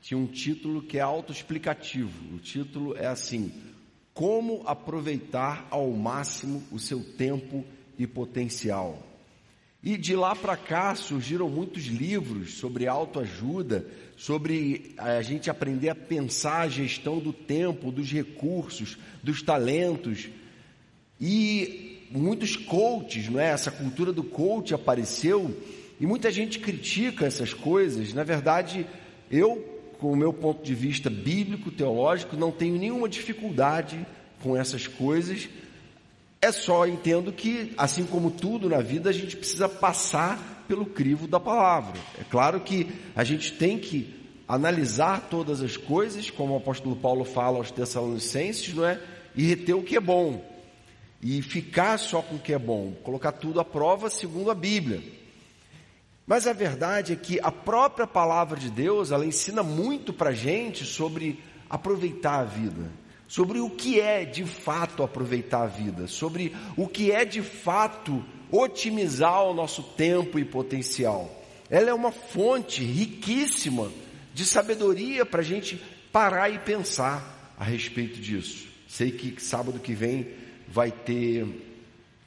tinha um título que é autoexplicativo. O título é assim: Como aproveitar ao máximo o seu tempo e potencial. E de lá para cá surgiram muitos livros sobre autoajuda, sobre a gente aprender a pensar a gestão do tempo, dos recursos, dos talentos. E muitos coaches, não é? Essa cultura do coach apareceu e muita gente critica essas coisas. Na verdade, eu com o meu ponto de vista bíblico, teológico, não tenho nenhuma dificuldade com essas coisas. É só entendo que, assim como tudo na vida, a gente precisa passar pelo crivo da palavra. É claro que a gente tem que analisar todas as coisas, como o apóstolo Paulo fala aos Tessalonicenses, não é? E reter o que é bom. E ficar só com o que é bom, colocar tudo à prova segundo a Bíblia. Mas a verdade é que a própria palavra de Deus, ela ensina muito para a gente sobre aproveitar a vida, sobre o que é de fato aproveitar a vida, sobre o que é de fato otimizar o nosso tempo e potencial. Ela é uma fonte riquíssima de sabedoria para a gente parar e pensar a respeito disso. Sei que sábado que vem vai ter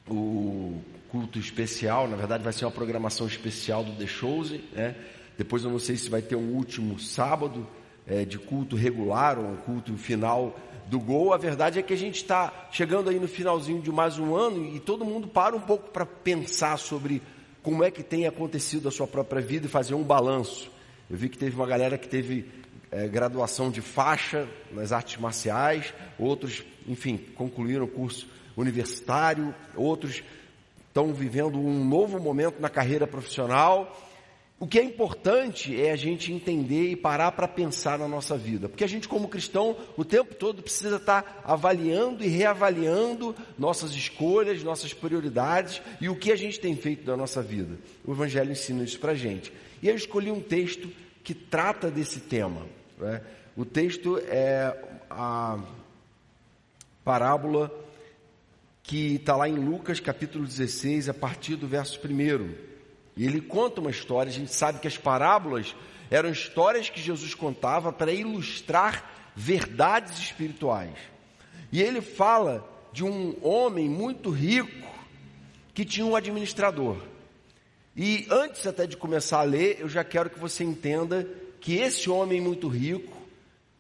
o culto especial, na verdade vai ser uma programação especial do The Shows, né? Depois eu não sei se vai ter um último sábado é, de culto regular ou um culto final do Gol. A verdade é que a gente está chegando aí no finalzinho de mais um ano e todo mundo para um pouco para pensar sobre como é que tem acontecido a sua própria vida e fazer um balanço. Eu vi que teve uma galera que teve é, graduação de faixa nas artes marciais, outros, enfim, concluíram o curso universitário, outros estão vivendo um novo momento na carreira profissional. O que é importante é a gente entender e parar para pensar na nossa vida, porque a gente, como cristão, o tempo todo precisa estar avaliando e reavaliando nossas escolhas, nossas prioridades e o que a gente tem feito da nossa vida. O Evangelho ensina isso para a gente. E eu escolhi um texto que trata desse tema. Né? O texto é a parábola que está lá em Lucas capítulo 16, a partir do verso 1. E ele conta uma história, a gente sabe que as parábolas eram histórias que Jesus contava para ilustrar verdades espirituais. E ele fala de um homem muito rico que tinha um administrador. E antes até de começar a ler, eu já quero que você entenda que esse homem muito rico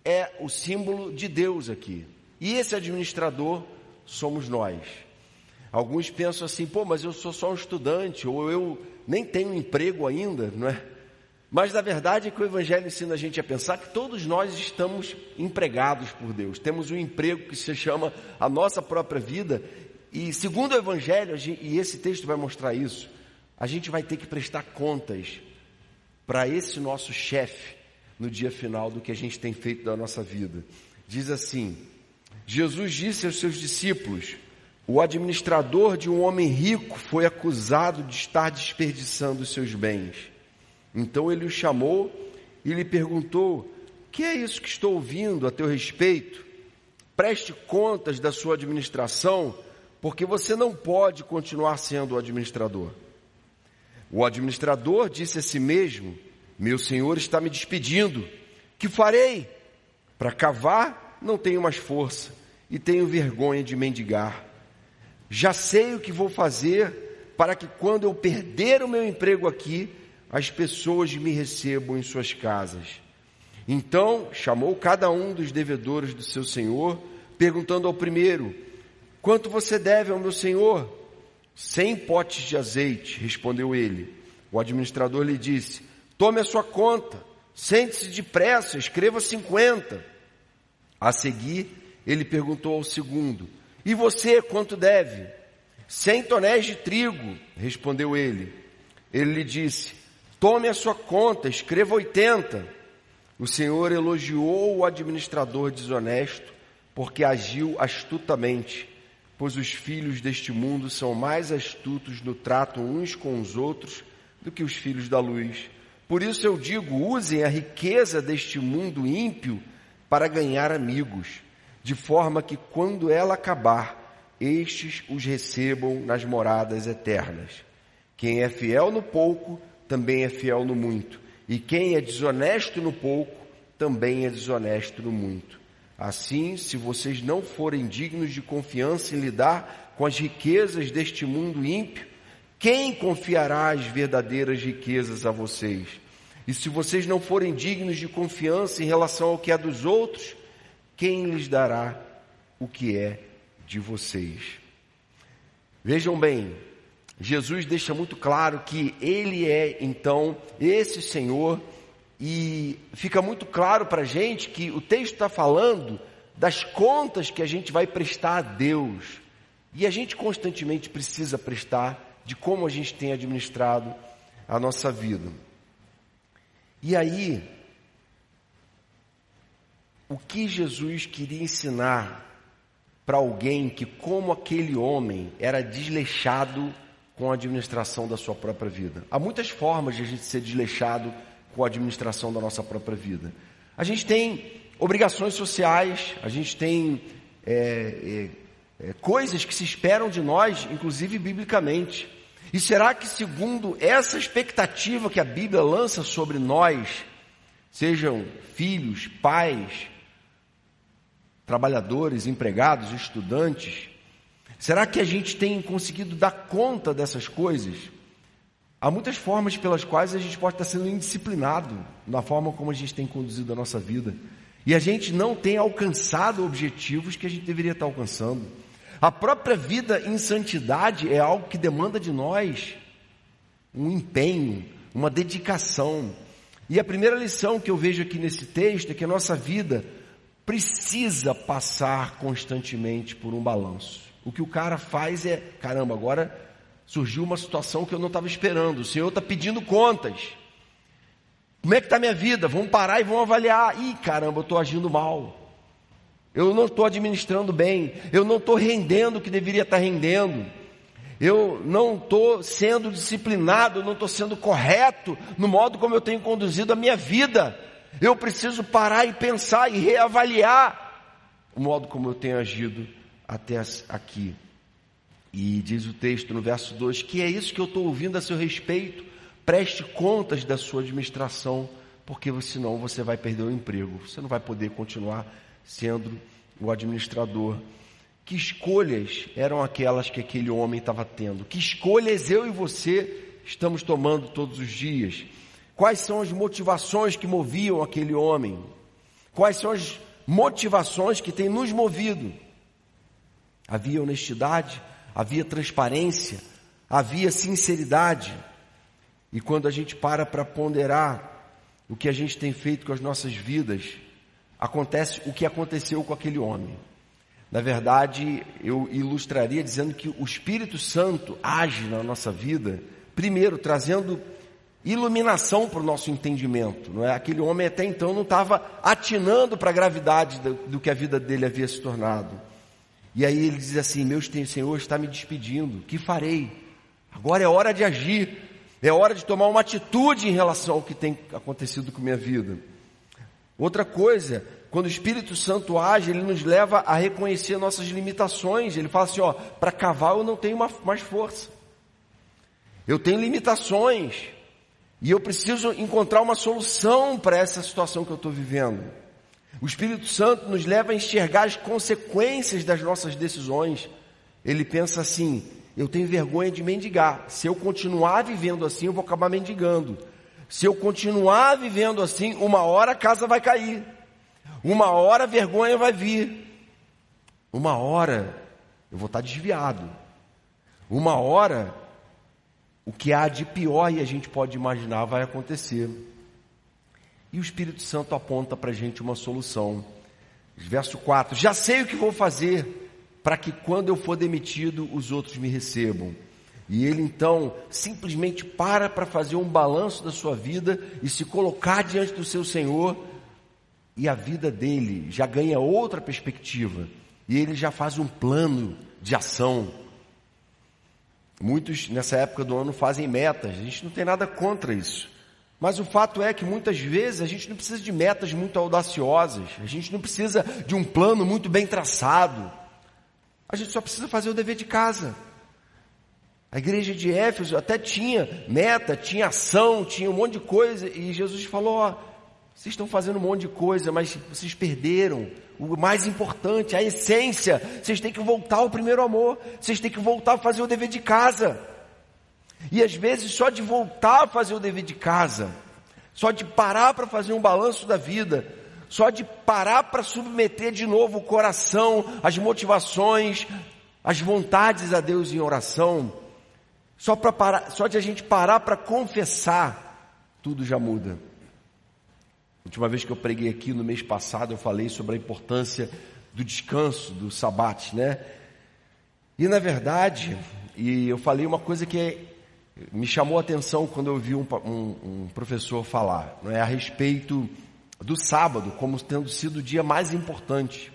é o símbolo de Deus aqui. E esse administrador somos nós. Alguns pensam assim, pô, mas eu sou só um estudante, ou eu nem tenho emprego ainda, não é? Mas na verdade é que o Evangelho ensina a gente a pensar que todos nós estamos empregados por Deus, temos um emprego que se chama a nossa própria vida, e segundo o Evangelho, e esse texto vai mostrar isso, a gente vai ter que prestar contas para esse nosso chefe no dia final do que a gente tem feito da nossa vida. Diz assim: Jesus disse aos seus discípulos: o administrador de um homem rico foi acusado de estar desperdiçando os seus bens. Então ele o chamou e lhe perguntou: Que é isso que estou ouvindo a teu respeito? Preste contas da sua administração, porque você não pode continuar sendo o administrador. O administrador disse a si mesmo: Meu senhor está me despedindo. Que farei? Para cavar não tenho mais força e tenho vergonha de mendigar. Já sei o que vou fazer, para que quando eu perder o meu emprego aqui, as pessoas me recebam em suas casas. Então chamou cada um dos devedores do seu senhor, perguntando ao primeiro: Quanto você deve ao meu senhor? Cem potes de azeite, respondeu ele. O administrador lhe disse: Tome a sua conta, sente-se depressa, escreva cinquenta. A seguir, ele perguntou ao segundo: E você quanto deve? Cem tonéis de trigo, respondeu ele. Ele lhe disse: Tome a sua conta, escreva oitenta. O Senhor elogiou o administrador desonesto porque agiu astutamente, pois os filhos deste mundo são mais astutos no trato uns com os outros do que os filhos da luz. Por isso eu digo: usem a riqueza deste mundo ímpio para ganhar amigos, de forma que quando ela acabar, estes os recebam nas moradas eternas. Quem é fiel no pouco, também é fiel no muito. E quem é desonesto no pouco, também é desonesto no muito. Assim, se vocês não forem dignos de confiança em lidar com as riquezas deste mundo ímpio, quem confiará as verdadeiras riquezas a vocês? E se vocês não forem dignos de confiança em relação ao que é dos outros, quem lhes dará o que é de vocês? Vejam bem, Jesus deixa muito claro que Ele é então esse Senhor e fica muito claro para a gente que o texto está falando das contas que a gente vai prestar a Deus e a gente constantemente precisa prestar de como a gente tem administrado a nossa vida. E aí, o que Jesus queria ensinar para alguém que, como aquele homem, era desleixado com a administração da sua própria vida. Há muitas formas de a gente ser desleixado com a administração da nossa própria vida. A gente tem obrigações sociais, a gente tem é, é, é, coisas que se esperam de nós, inclusive biblicamente. E será que, segundo essa expectativa que a Bíblia lança sobre nós, sejam filhos, pais, trabalhadores, empregados, estudantes, Será que a gente tem conseguido dar conta dessas coisas? Há muitas formas pelas quais a gente pode estar sendo indisciplinado na forma como a gente tem conduzido a nossa vida. E a gente não tem alcançado objetivos que a gente deveria estar alcançando. A própria vida em santidade é algo que demanda de nós um empenho, uma dedicação. E a primeira lição que eu vejo aqui nesse texto é que a nossa vida precisa passar constantemente por um balanço. O que o cara faz é, caramba, agora surgiu uma situação que eu não estava esperando. O Senhor está pedindo contas. Como é que está minha vida? Vamos parar e vamos avaliar. Ih, caramba, eu estou agindo mal. Eu não estou administrando bem. Eu não estou rendendo o que deveria estar rendendo. Eu não estou sendo disciplinado, eu não estou sendo correto no modo como eu tenho conduzido a minha vida. Eu preciso parar e pensar e reavaliar o modo como eu tenho agido até aqui. E diz o texto no verso 2: que é isso que eu estou ouvindo a seu respeito. Preste contas da sua administração, porque senão você vai perder o emprego. Você não vai poder continuar sendo o administrador. Que escolhas eram aquelas que aquele homem estava tendo? Que escolhas eu e você estamos tomando todos os dias? Quais são as motivações que moviam aquele homem? Quais são as motivações que têm nos movido? havia honestidade, havia transparência, havia sinceridade. E quando a gente para para ponderar o que a gente tem feito com as nossas vidas, acontece o que aconteceu com aquele homem. Na verdade, eu ilustraria dizendo que o Espírito Santo age na nossa vida, primeiro trazendo iluminação para o nosso entendimento. Não é? Aquele homem até então não estava atinando para a gravidade do, do que a vida dele havia se tornado. E aí ele diz assim: Meu Senhor está me despedindo, que farei? Agora é hora de agir, é hora de tomar uma atitude em relação ao que tem acontecido com minha vida. Outra coisa, quando o Espírito Santo age, ele nos leva a reconhecer nossas limitações. Ele fala assim: Ó, para cavar eu não tenho mais força, eu tenho limitações, e eu preciso encontrar uma solução para essa situação que eu estou vivendo. O Espírito Santo nos leva a enxergar as consequências das nossas decisões. Ele pensa assim: eu tenho vergonha de mendigar. Se eu continuar vivendo assim, eu vou acabar mendigando. Se eu continuar vivendo assim, uma hora a casa vai cair. Uma hora a vergonha vai vir. Uma hora eu vou estar desviado. Uma hora o que há de pior e a gente pode imaginar vai acontecer. E o Espírito Santo aponta para a gente uma solução. Verso 4: Já sei o que vou fazer para que quando eu for demitido os outros me recebam. E ele então simplesmente para para fazer um balanço da sua vida e se colocar diante do seu Senhor, e a vida dele já ganha outra perspectiva, e ele já faz um plano de ação. Muitos nessa época do ano fazem metas, a gente não tem nada contra isso. Mas o fato é que muitas vezes a gente não precisa de metas muito audaciosas, a gente não precisa de um plano muito bem traçado. A gente só precisa fazer o dever de casa. A igreja de Éfeso até tinha meta, tinha ação, tinha um monte de coisa, e Jesus falou: ó, vocês estão fazendo um monte de coisa, mas vocês perderam o mais importante, a essência. Vocês têm que voltar ao primeiro amor, vocês têm que voltar a fazer o dever de casa. E às vezes só de voltar a fazer o dever de casa, só de parar para fazer um balanço da vida, só de parar para submeter de novo o coração, as motivações, as vontades a Deus em oração, só, para parar, só de a gente parar para confessar, tudo já muda. A última vez que eu preguei aqui no mês passado, eu falei sobre a importância do descanso, do sabate, né? E na verdade, e eu falei uma coisa que me chamou a atenção quando eu vi um, um, um professor falar, não é a respeito do sábado como tendo sido o dia mais importante.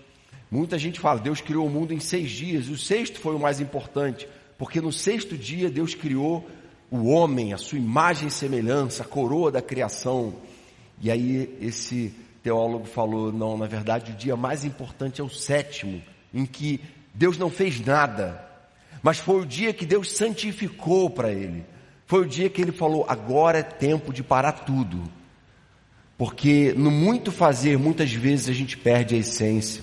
Muita gente fala, Deus criou o mundo em seis dias, e o sexto foi o mais importante, porque no sexto dia Deus criou o homem, a sua imagem e semelhança, a coroa da criação. E aí esse teólogo falou, não, na verdade o dia mais importante é o sétimo, em que Deus não fez nada, mas foi o dia que Deus santificou para ele. Foi o dia que ele falou, agora é tempo de parar tudo. Porque no muito fazer, muitas vezes a gente perde a essência.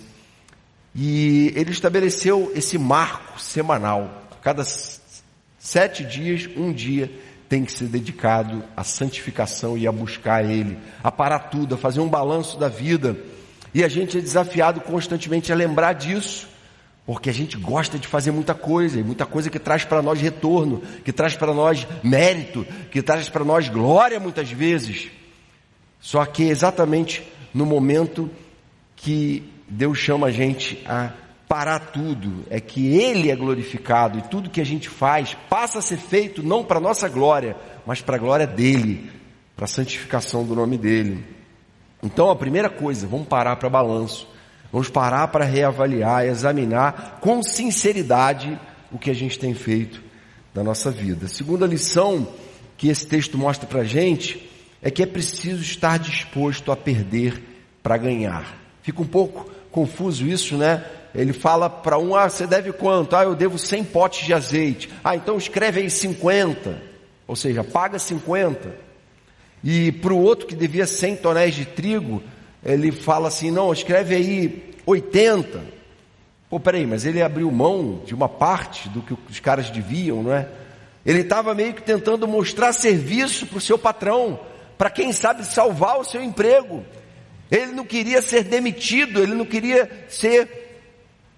E ele estabeleceu esse marco semanal. Cada sete dias, um dia tem que ser dedicado à santificação e a buscar Ele, a parar tudo, a fazer um balanço da vida. E a gente é desafiado constantemente a lembrar disso, porque a gente gosta de fazer muita coisa, e muita coisa que traz para nós retorno, que traz para nós mérito, que traz para nós glória muitas vezes. Só que exatamente no momento que Deus chama a gente a parar tudo, é que Ele é glorificado e tudo que a gente faz passa a ser feito não para nossa glória, mas para a glória dEle, para a santificação do nome dEle. Então a primeira coisa, vamos parar para balanço, vamos parar para reavaliar, examinar com sinceridade o que a gente tem feito na nossa vida. A segunda lição que esse texto mostra para a gente é que é preciso estar disposto a perder para ganhar. Fica um pouco confuso isso, né? Ele fala para um, ah, você deve quanto? Ah, eu devo 100 potes de azeite. Ah, então escreve aí 50. Ou seja, paga 50. E para o outro que devia 100 tonéis de trigo, ele fala assim, não, escreve aí 80. Pô, peraí, mas ele abriu mão de uma parte do que os caras deviam, não é? Ele estava meio que tentando mostrar serviço para o seu patrão para quem sabe salvar o seu emprego. Ele não queria ser demitido, ele não queria ser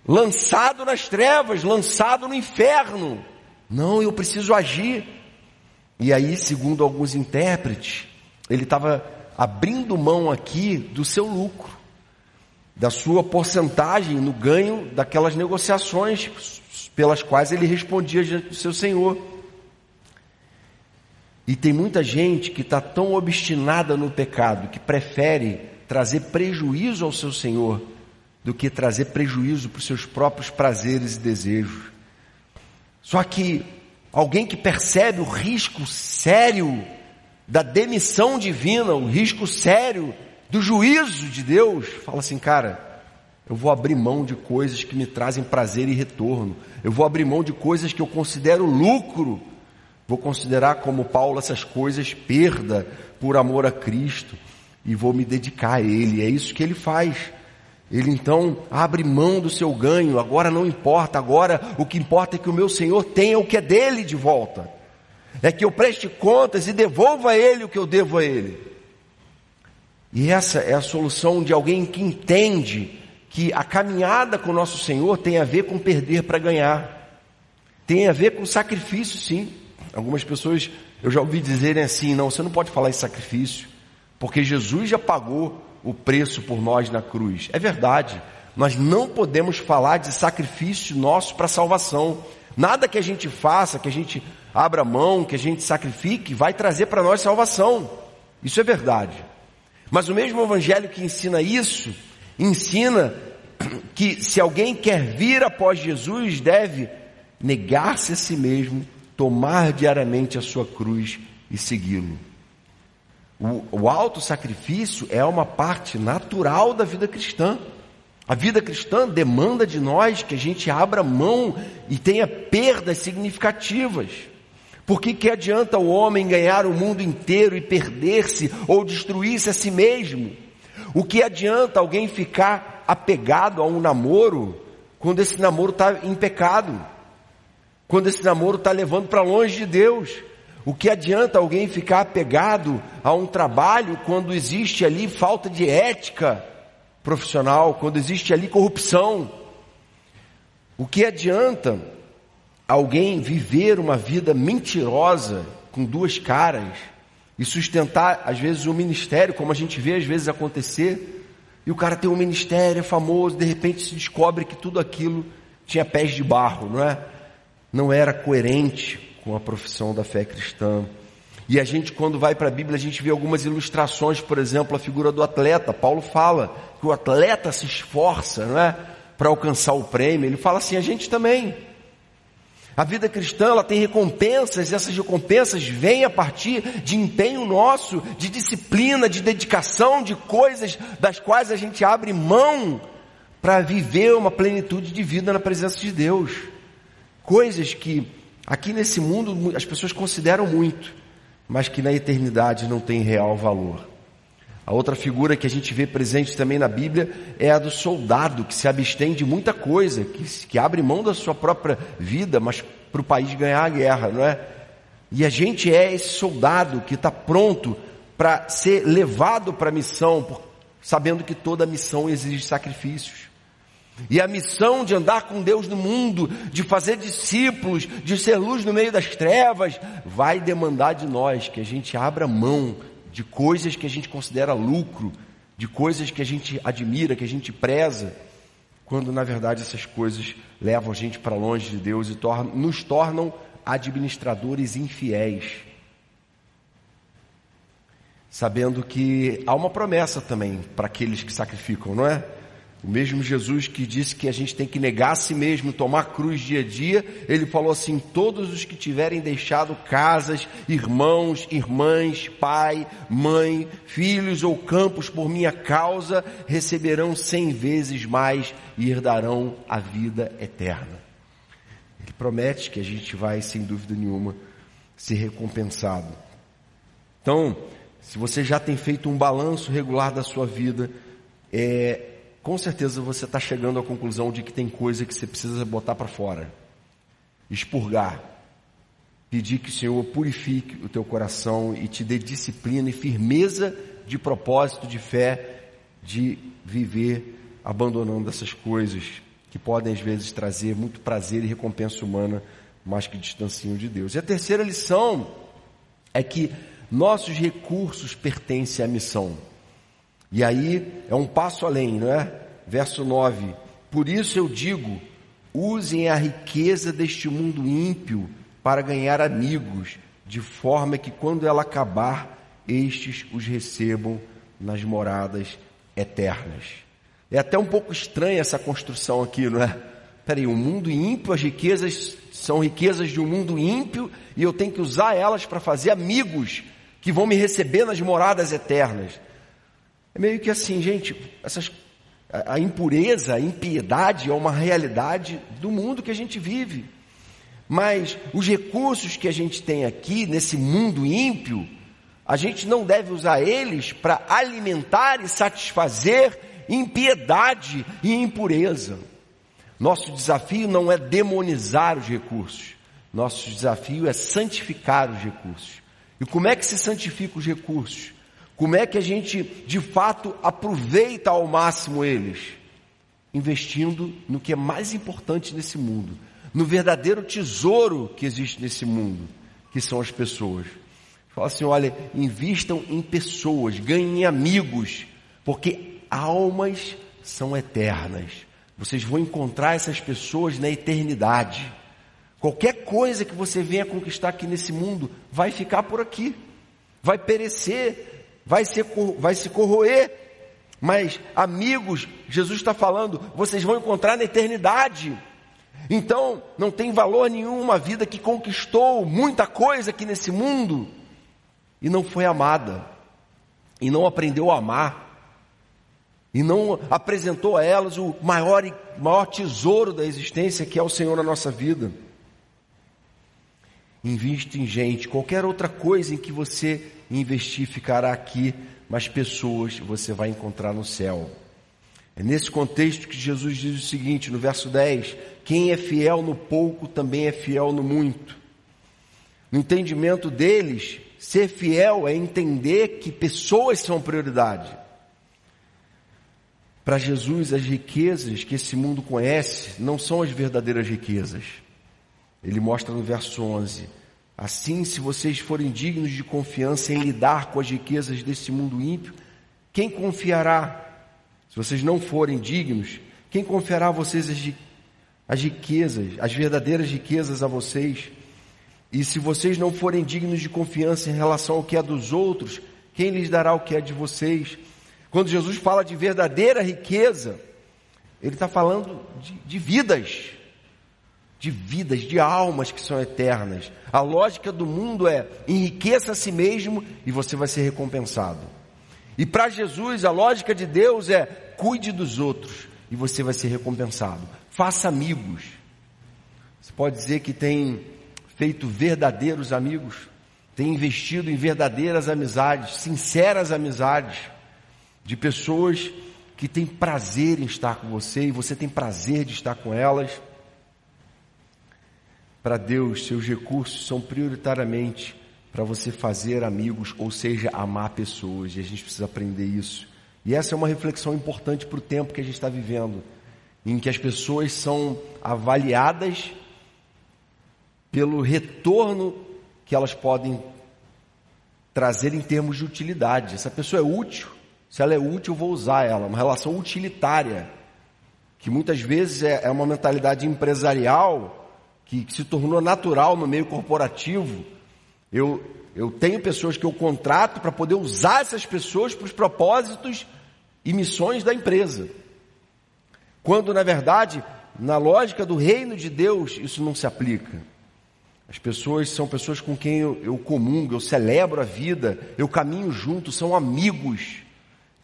lançado nas trevas, lançado no inferno. Não, eu preciso agir. E aí, segundo alguns intérpretes, ele estava abrindo mão aqui do seu lucro, da sua porcentagem no ganho daquelas negociações pelas quais ele respondia diante do seu Senhor. E tem muita gente que está tão obstinada no pecado que prefere trazer prejuízo ao seu Senhor do que trazer prejuízo para os seus próprios prazeres e desejos. Só que alguém que percebe o risco sério da demissão divina, o risco sério do juízo de Deus, fala assim, cara, eu vou abrir mão de coisas que me trazem prazer e retorno. Eu vou abrir mão de coisas que eu considero lucro Vou considerar como Paulo essas coisas perda por amor a Cristo e vou me dedicar a Ele. É isso que ele faz. Ele então abre mão do seu ganho, agora não importa, agora o que importa é que o meu Senhor tenha o que é dele de volta. É que eu preste contas e devolva a ele o que eu devo a ele. E essa é a solução de alguém que entende que a caminhada com o nosso Senhor tem a ver com perder para ganhar. Tem a ver com sacrifício, sim. Algumas pessoas eu já ouvi dizerem assim: não, você não pode falar em sacrifício, porque Jesus já pagou o preço por nós na cruz. É verdade, nós não podemos falar de sacrifício nosso para salvação. Nada que a gente faça, que a gente abra mão, que a gente sacrifique, vai trazer para nós salvação. Isso é verdade. Mas o mesmo evangelho que ensina isso, ensina que se alguém quer vir após Jesus, deve negar-se a si mesmo, tomar diariamente a sua cruz e segui-lo. O, o auto-sacrifício é uma parte natural da vida cristã. A vida cristã demanda de nós que a gente abra mão e tenha perdas significativas. Por que, que adianta o homem ganhar o mundo inteiro e perder-se ou destruir-se a si mesmo? O que adianta alguém ficar apegado a um namoro quando esse namoro está em pecado? Quando esse namoro está levando para longe de Deus? O que adianta alguém ficar apegado a um trabalho quando existe ali falta de ética profissional, quando existe ali corrupção? O que adianta alguém viver uma vida mentirosa com duas caras e sustentar às vezes o um ministério, como a gente vê às vezes acontecer, e o cara tem um ministério é famoso, de repente se descobre que tudo aquilo tinha pés de barro, não é? Não era coerente com a profissão da fé cristã. E a gente, quando vai para a Bíblia, a gente vê algumas ilustrações, por exemplo, a figura do atleta. Paulo fala que o atleta se esforça, não é? Para alcançar o prêmio. Ele fala assim, a gente também. A vida cristã, ela tem recompensas, e essas recompensas vêm a partir de empenho nosso, de disciplina, de dedicação, de coisas das quais a gente abre mão para viver uma plenitude de vida na presença de Deus. Coisas que Aqui nesse mundo as pessoas consideram muito, mas que na eternidade não tem real valor. A outra figura que a gente vê presente também na Bíblia é a do soldado, que se abstém de muita coisa, que, que abre mão da sua própria vida, mas para o país ganhar a guerra, não é? E a gente é esse soldado que está pronto para ser levado para a missão, sabendo que toda missão exige sacrifícios. E a missão de andar com Deus no mundo, de fazer discípulos, de ser luz no meio das trevas, vai demandar de nós que a gente abra mão de coisas que a gente considera lucro, de coisas que a gente admira, que a gente preza, quando na verdade essas coisas levam a gente para longe de Deus e nos tornam administradores infiéis. Sabendo que há uma promessa também para aqueles que sacrificam, não é? O mesmo Jesus que disse que a gente tem que negar a si mesmo, tomar cruz dia a dia, ele falou assim: todos os que tiverem deixado casas, irmãos, irmãs, pai, mãe, filhos ou campos por minha causa, receberão cem vezes mais e herdarão a vida eterna. Ele promete que a gente vai, sem dúvida nenhuma, ser recompensado. Então, se você já tem feito um balanço regular da sua vida, é, com certeza você está chegando à conclusão de que tem coisa que você precisa botar para fora, expurgar, pedir que o Senhor purifique o teu coração e te dê disciplina e firmeza de propósito, de fé, de viver abandonando essas coisas que podem às vezes trazer muito prazer e recompensa humana, mas que distanciam de Deus. E a terceira lição é que nossos recursos pertencem à missão. E aí é um passo além, não é? Verso 9: Por isso eu digo, usem a riqueza deste mundo ímpio para ganhar amigos, de forma que quando ela acabar, estes os recebam nas moradas eternas. É até um pouco estranha essa construção aqui, não é? Peraí, o um mundo ímpio, as riquezas são riquezas de um mundo ímpio e eu tenho que usar elas para fazer amigos que vão me receber nas moradas eternas. É meio que assim, gente, essas, a, a impureza, a impiedade é uma realidade do mundo que a gente vive. Mas os recursos que a gente tem aqui, nesse mundo ímpio, a gente não deve usar eles para alimentar e satisfazer impiedade e impureza. Nosso desafio não é demonizar os recursos. Nosso desafio é santificar os recursos. E como é que se santifica os recursos? Como é que a gente de fato aproveita ao máximo eles? Investindo no que é mais importante nesse mundo, no verdadeiro tesouro que existe nesse mundo, que são as pessoas. Fala assim: olha, invistam em pessoas, ganhem amigos, porque almas são eternas. Vocês vão encontrar essas pessoas na eternidade. Qualquer coisa que você venha conquistar aqui nesse mundo vai ficar por aqui, vai perecer, vai, ser, vai se corroer. Mas, amigos, Jesus está falando, vocês vão encontrar na eternidade. Então, não tem valor nenhum uma vida que conquistou muita coisa aqui nesse mundo e não foi amada, e não aprendeu a amar, e não apresentou a elas o maior, maior tesouro da existência que é o Senhor na nossa vida. Investe em gente, qualquer outra coisa em que você investir ficará aqui, mas pessoas você vai encontrar no céu. É nesse contexto que Jesus diz o seguinte, no verso 10: Quem é fiel no pouco também é fiel no muito. No entendimento deles, ser fiel é entender que pessoas são prioridade. Para Jesus, as riquezas que esse mundo conhece não são as verdadeiras riquezas. Ele mostra no verso 11: Assim, se vocês forem dignos de confiança em lidar com as riquezas desse mundo ímpio, quem confiará? Se vocês não forem dignos, quem confiará a vocês as, as riquezas, as verdadeiras riquezas a vocês? E se vocês não forem dignos de confiança em relação ao que é dos outros, quem lhes dará o que é de vocês? Quando Jesus fala de verdadeira riqueza, ele está falando de, de vidas, de vidas, de almas que são eternas. A lógica do mundo é enriqueça a si mesmo e você vai ser recompensado. E para Jesus, a lógica de Deus é cuide dos outros e você vai ser recompensado. Faça amigos. Você pode dizer que tem feito verdadeiros amigos, tem investido em verdadeiras amizades, sinceras amizades, de pessoas que têm prazer em estar com você e você tem prazer de estar com elas. Para Deus, seus recursos são prioritariamente para você fazer amigos, ou seja, amar pessoas, e a gente precisa aprender isso. E essa é uma reflexão importante para o tempo que a gente está vivendo, em que as pessoas são avaliadas pelo retorno que elas podem trazer em termos de utilidade. Essa pessoa é útil, se ela é útil, eu vou usar ela. Uma relação utilitária, que muitas vezes é, é uma mentalidade empresarial que, que se tornou natural no meio corporativo. Eu, eu tenho pessoas que eu contrato para poder usar essas pessoas para os propósitos e missões da empresa. Quando, na verdade, na lógica do reino de Deus, isso não se aplica. As pessoas são pessoas com quem eu, eu comungo, eu celebro a vida, eu caminho junto, são amigos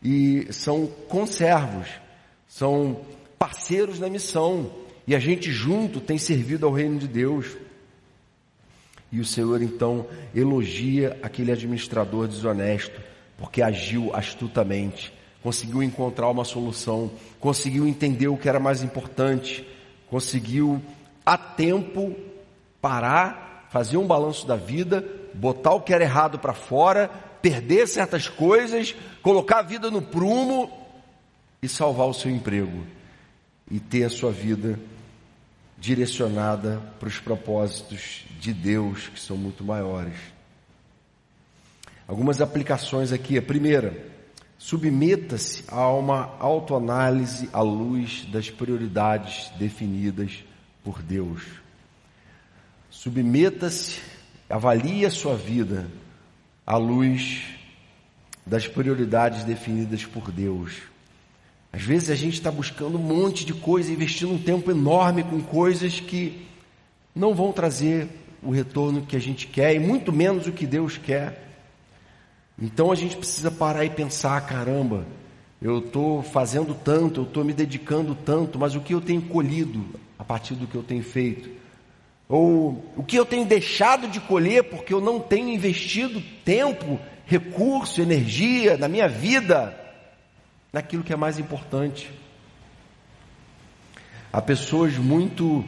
e são conservos, são parceiros na missão e a gente junto tem servido ao reino de Deus. E o Senhor então elogia aquele administrador desonesto, porque agiu astutamente, conseguiu encontrar uma solução, conseguiu entender o que era mais importante, conseguiu a tempo parar, fazer um balanço da vida, botar o que era errado para fora, perder certas coisas, colocar a vida no prumo e salvar o seu emprego e ter a sua vida direcionada para os propósitos de Deus que são muito maiores. Algumas aplicações aqui. A primeira, submeta-se a uma autoanálise à luz das prioridades definidas por Deus. Submeta-se, avalie a sua vida à luz das prioridades definidas por Deus. Às vezes a gente está buscando um monte de coisa, investindo um tempo enorme com coisas que não vão trazer o retorno que a gente quer e muito menos o que Deus quer. Então a gente precisa parar e pensar: caramba, eu estou fazendo tanto, eu estou me dedicando tanto, mas o que eu tenho colhido a partir do que eu tenho feito? Ou o que eu tenho deixado de colher porque eu não tenho investido tempo, recurso, energia na minha vida naquilo que é mais importante. Há pessoas muito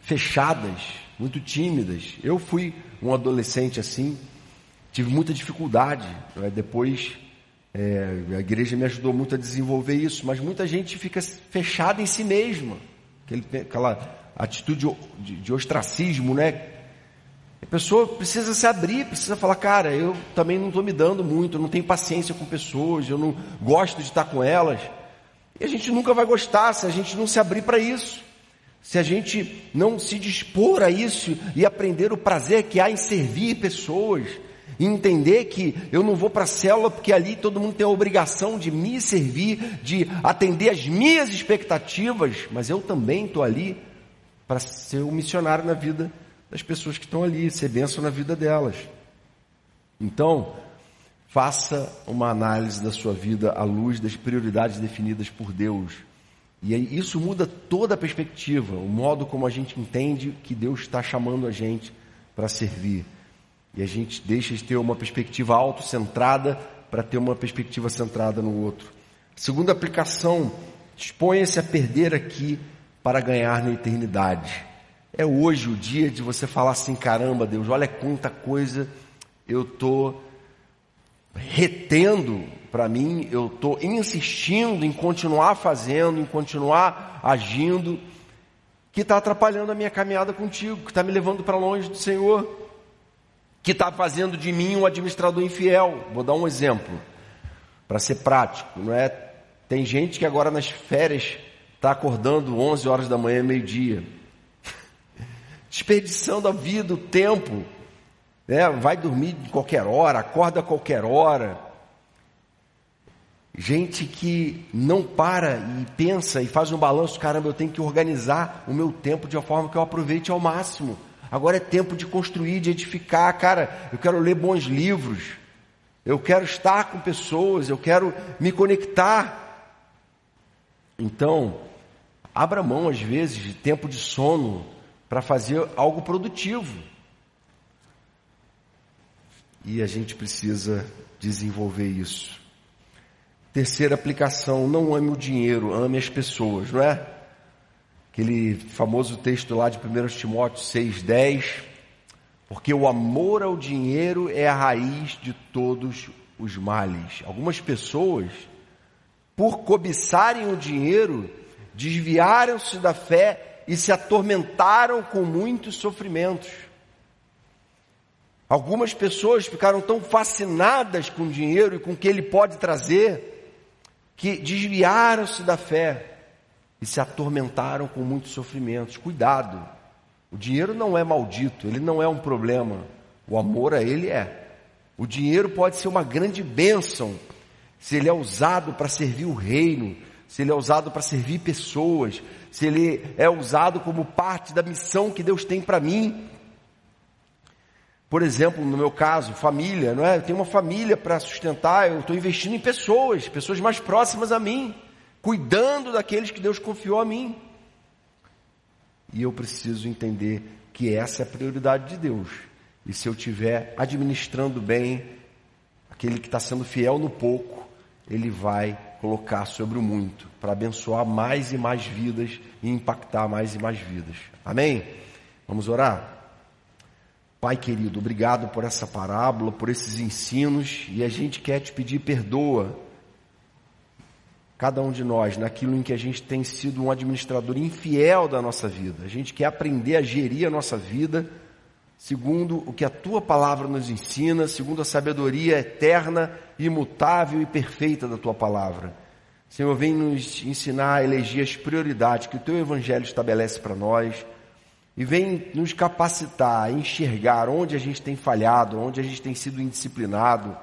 fechadas, muito tímidas. Eu fui um adolescente assim, tive muita dificuldade. Depois é, a igreja me ajudou muito a desenvolver isso, mas muita gente fica fechada em si mesma, aquela atitude de, de ostracismo, né? A pessoa precisa se abrir, precisa falar, cara, eu também não estou me dando muito, eu não tenho paciência com pessoas, eu não gosto de estar com elas. E a gente nunca vai gostar se a gente não se abrir para isso. Se a gente não se dispor a isso e aprender o prazer que há em servir pessoas, e entender que eu não vou para a célula porque ali todo mundo tem a obrigação de me servir, de atender as minhas expectativas, mas eu também estou ali para ser um missionário na vida das pessoas que estão ali, ser bênção na vida delas. Então, faça uma análise da sua vida à luz das prioridades definidas por Deus. E isso muda toda a perspectiva, o modo como a gente entende que Deus está chamando a gente para servir. E a gente deixa de ter uma perspectiva autocentrada para ter uma perspectiva centrada no outro. Segunda aplicação, disponha-se a perder aqui para ganhar na eternidade. É hoje o dia de você falar assim, caramba, Deus, olha quanta coisa eu estou retendo para mim, eu estou insistindo em continuar fazendo, em continuar agindo, que está atrapalhando a minha caminhada contigo, que está me levando para longe do Senhor que está fazendo de mim um administrador infiel. Vou dar um exemplo para ser prático, não é? Tem gente que agora nas férias está acordando 11 horas da manhã, meio-dia, desperdiçando a vida, o tempo, né? Vai dormir de qualquer hora, acorda a qualquer hora. Gente que não para e pensa e faz um balanço, caramba, eu tenho que organizar o meu tempo de uma forma que eu aproveite ao máximo. Agora é tempo de construir, de edificar. Cara, eu quero ler bons livros. Eu quero estar com pessoas. Eu quero me conectar. Então, abra mão às vezes de tempo de sono para fazer algo produtivo. E a gente precisa desenvolver isso. Terceira aplicação, não ame o dinheiro, ame as pessoas, não é? aquele famoso texto lá de 1 Timóteo 6,10, porque o amor ao dinheiro é a raiz de todos os males. Algumas pessoas, por cobiçarem o dinheiro, desviaram-se da fé e se atormentaram com muitos sofrimentos. Algumas pessoas ficaram tão fascinadas com o dinheiro e com o que ele pode trazer, que desviaram-se da fé e se atormentaram com muitos sofrimentos. Cuidado, o dinheiro não é maldito, ele não é um problema. O amor a ele é. O dinheiro pode ser uma grande bênção se ele é usado para servir o reino, se ele é usado para servir pessoas, se ele é usado como parte da missão que Deus tem para mim. Por exemplo, no meu caso, família, não é? Eu tenho uma família para sustentar, eu estou investindo em pessoas, pessoas mais próximas a mim cuidando daqueles que Deus confiou a mim. E eu preciso entender que essa é a prioridade de Deus. E se eu estiver administrando bem, aquele que está sendo fiel no pouco, ele vai colocar sobre o muito, para abençoar mais e mais vidas e impactar mais e mais vidas. Amém? Vamos orar? Pai querido, obrigado por essa parábola, por esses ensinos, e a gente quer te pedir perdoa cada um de nós naquilo em que a gente tem sido um administrador infiel da nossa vida. A gente quer aprender a gerir a nossa vida segundo o que a tua palavra nos ensina, segundo a sabedoria eterna, imutável e perfeita da tua palavra. Senhor, vem nos ensinar a eleger as prioridades que o teu evangelho estabelece para nós e vem nos capacitar a enxergar onde a gente tem falhado, onde a gente tem sido indisciplinado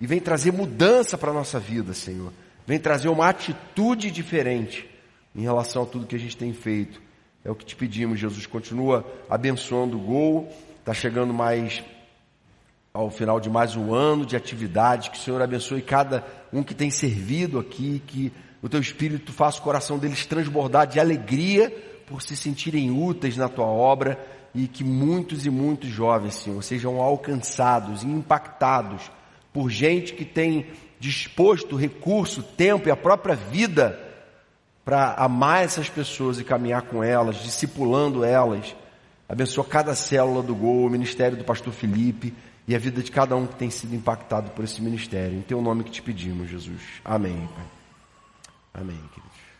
e vem trazer mudança para a nossa vida, Senhor vem trazer uma atitude diferente em relação a tudo que a gente tem feito. É o que te pedimos, Jesus. Continua abençoando o gol. Está chegando mais ao final de mais um ano de atividade. Que o Senhor abençoe cada um que tem servido aqui. Que o teu Espírito faça o coração deles transbordar de alegria por se sentirem úteis na tua obra. E que muitos e muitos jovens, Senhor, sejam alcançados e impactados por gente que tem disposto recurso, tempo e a própria vida para amar essas pessoas e caminhar com elas, discipulando elas. Abençoa cada célula do Gol, o ministério do pastor Felipe e a vida de cada um que tem sido impactado por esse ministério. Em teu nome que te pedimos, Jesus. Amém, Pai. Amém, queridos.